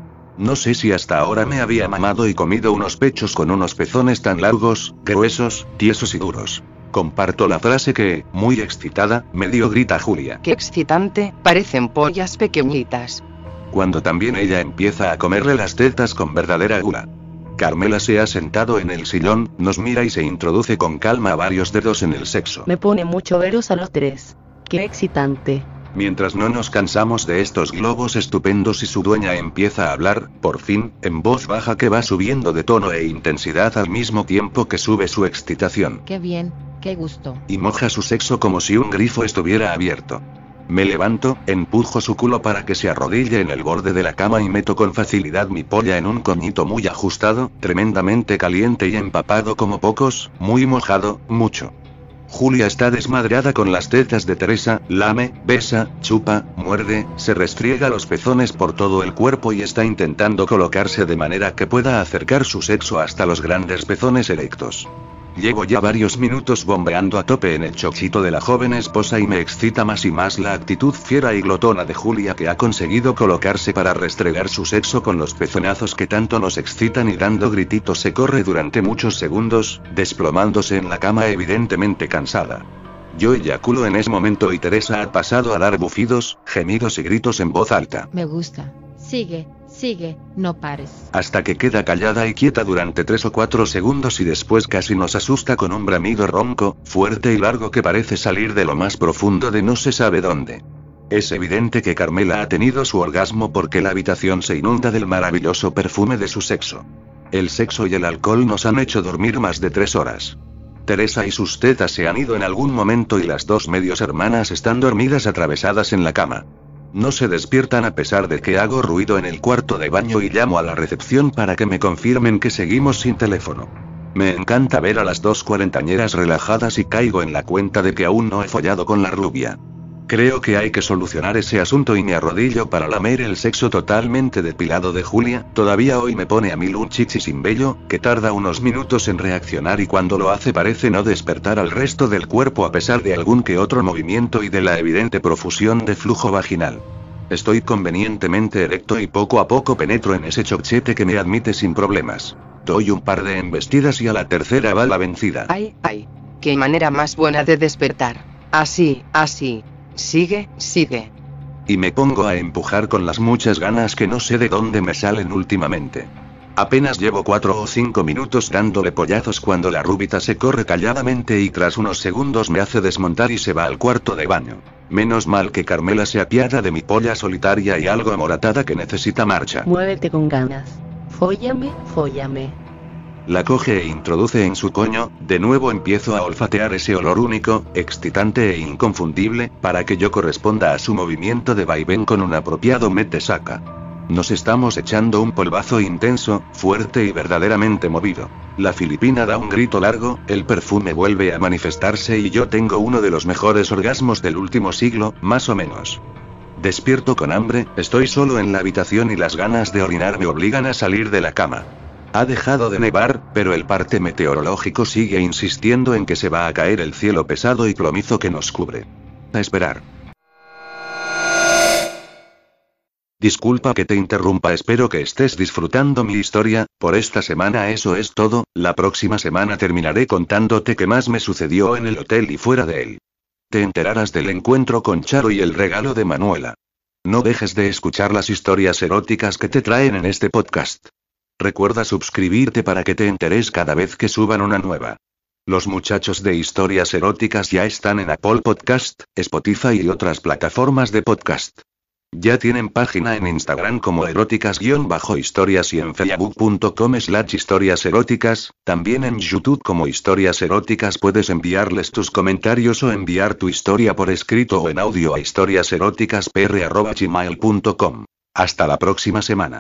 No sé si hasta ahora me había mamado y comido unos pechos con unos pezones tan largos, gruesos, tiesos y duros. Comparto la frase que, muy excitada, medio grita Julia. Qué excitante, parecen pollas pequeñitas. Cuando también ella empieza a comerle las tetas con verdadera gula. Carmela se ha sentado en el sillón, nos mira y se introduce con calma varios dedos en el sexo. Me pone mucho veros a los tres. Qué excitante. Mientras no nos cansamos de estos globos estupendos y su dueña empieza a hablar, por fin, en voz baja que va subiendo de tono e intensidad al mismo tiempo que sube su excitación. Qué bien, qué gusto. Y moja su sexo como si un grifo estuviera abierto. Me levanto, empujo su culo para que se arrodille en el borde de la cama y meto con facilidad mi polla en un coñito muy ajustado, tremendamente caliente y empapado como pocos, muy mojado, mucho. Julia está desmadrada con las tetas de Teresa, lame, besa, chupa, muerde, se restriega los pezones por todo el cuerpo y está intentando colocarse de manera que pueda acercar su sexo hasta los grandes pezones erectos. Llevo ya varios minutos bombeando a tope en el chochito de la joven esposa y me excita más y más la actitud fiera y glotona de Julia que ha conseguido colocarse para restregar su sexo con los pezonazos que tanto nos excitan y dando grititos se corre durante muchos segundos, desplomándose en la cama evidentemente cansada. Yo eyaculo en ese momento y Teresa ha pasado a dar bufidos, gemidos y gritos en voz alta. Me gusta. Sigue, Sigue, no pares. Hasta que queda callada y quieta durante tres o cuatro segundos y después casi nos asusta con un bramido ronco, fuerte y largo que parece salir de lo más profundo de no se sabe dónde. Es evidente que Carmela ha tenido su orgasmo porque la habitación se inunda del maravilloso perfume de su sexo. El sexo y el alcohol nos han hecho dormir más de tres horas. Teresa y sus tetas se han ido en algún momento y las dos medios hermanas están dormidas atravesadas en la cama. No se despiertan a pesar de que hago ruido en el cuarto de baño y llamo a la recepción para que me confirmen que seguimos sin teléfono. Me encanta ver a las dos cuarentañeras relajadas y caigo en la cuenta de que aún no he follado con la rubia. Creo que hay que solucionar ese asunto y me arrodillo para lamer el sexo totalmente depilado de Julia, todavía hoy me pone a mil un chichi sin vello, que tarda unos minutos en reaccionar y cuando lo hace parece no despertar al resto del cuerpo a pesar de algún que otro movimiento y de la evidente profusión de flujo vaginal. Estoy convenientemente erecto y poco a poco penetro en ese chochete que me admite sin problemas. Doy un par de embestidas y a la tercera va la vencida. Ay, ay. Qué manera más buena de despertar. Así, así. Sigue, sigue. Y me pongo a empujar con las muchas ganas que no sé de dónde me salen últimamente. Apenas llevo cuatro o cinco minutos dándole pollazos cuando la rúbita se corre calladamente y tras unos segundos me hace desmontar y se va al cuarto de baño. Menos mal que Carmela se apiada de mi polla solitaria y algo amoratada que necesita marcha. Muévete con ganas. Fóllame, fóllame. La coge e introduce en su coño, de nuevo empiezo a olfatear ese olor único, excitante e inconfundible, para que yo corresponda a su movimiento de vaivén con un apropiado mete saca. Nos estamos echando un polvazo intenso, fuerte y verdaderamente movido. La filipina da un grito largo, el perfume vuelve a manifestarse y yo tengo uno de los mejores orgasmos del último siglo, más o menos. Despierto con hambre, estoy solo en la habitación y las ganas de orinar me obligan a salir de la cama. Ha dejado de nevar, pero el parte meteorológico sigue insistiendo en que se va a caer el cielo pesado y plomizo que nos cubre. A esperar. Disculpa que te interrumpa, espero que estés disfrutando mi historia, por esta semana eso es todo, la próxima semana terminaré contándote qué más me sucedió en el hotel y fuera de él. Te enterarás del encuentro con Charo y el regalo de Manuela. No dejes de escuchar las historias eróticas que te traen en este podcast. Recuerda suscribirte para que te enteres cada vez que suban una nueva. Los muchachos de historias eróticas ya están en Apple Podcast, Spotify y otras plataformas de podcast. Ya tienen página en Instagram como eróticas-historias y en facebook.com slash historias eróticas, también en YouTube como historias eróticas puedes enviarles tus comentarios o enviar tu historia por escrito o en audio a historiaseroticaspr.gmail.com. Hasta la próxima semana.